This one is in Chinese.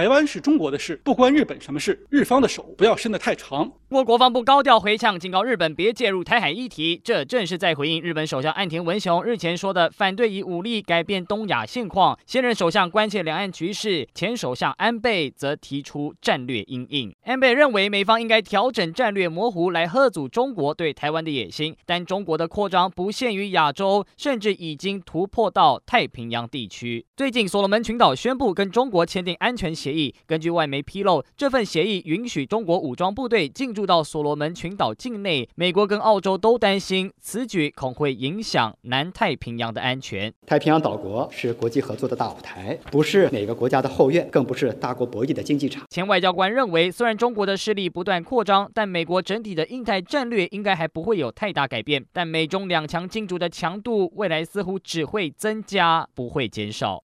台湾是中国的事，不关日本什么事。日方的手不要伸得太长。中国防部高调回呛，警告日本别介入台海议题。这正是在回应日本首相岸田文雄日前说的反对以武力改变东亚现况。现任首相关切两岸局势，前首相安倍则提出战略阴影。安倍认为美方应该调整战略模糊来吓阻中国对台湾的野心，但中国的扩张不限于亚洲，甚至已经突破到太平洋地区。最近所罗门群岛宣布跟中国签订安全协协议，根据外媒披露，这份协议允许中国武装部队进驻到所罗门群岛境内。美国跟澳洲都担心此举恐会影响南太平洋的安全。太平洋岛国是国际合作的大舞台，不是哪个国家的后院，更不是大国博弈的竞技场。前外交官认为，虽然中国的势力不断扩张，但美国整体的印太战略应该还不会有太大改变。但美中两强竞逐的强度，未来似乎只会增加，不会减少。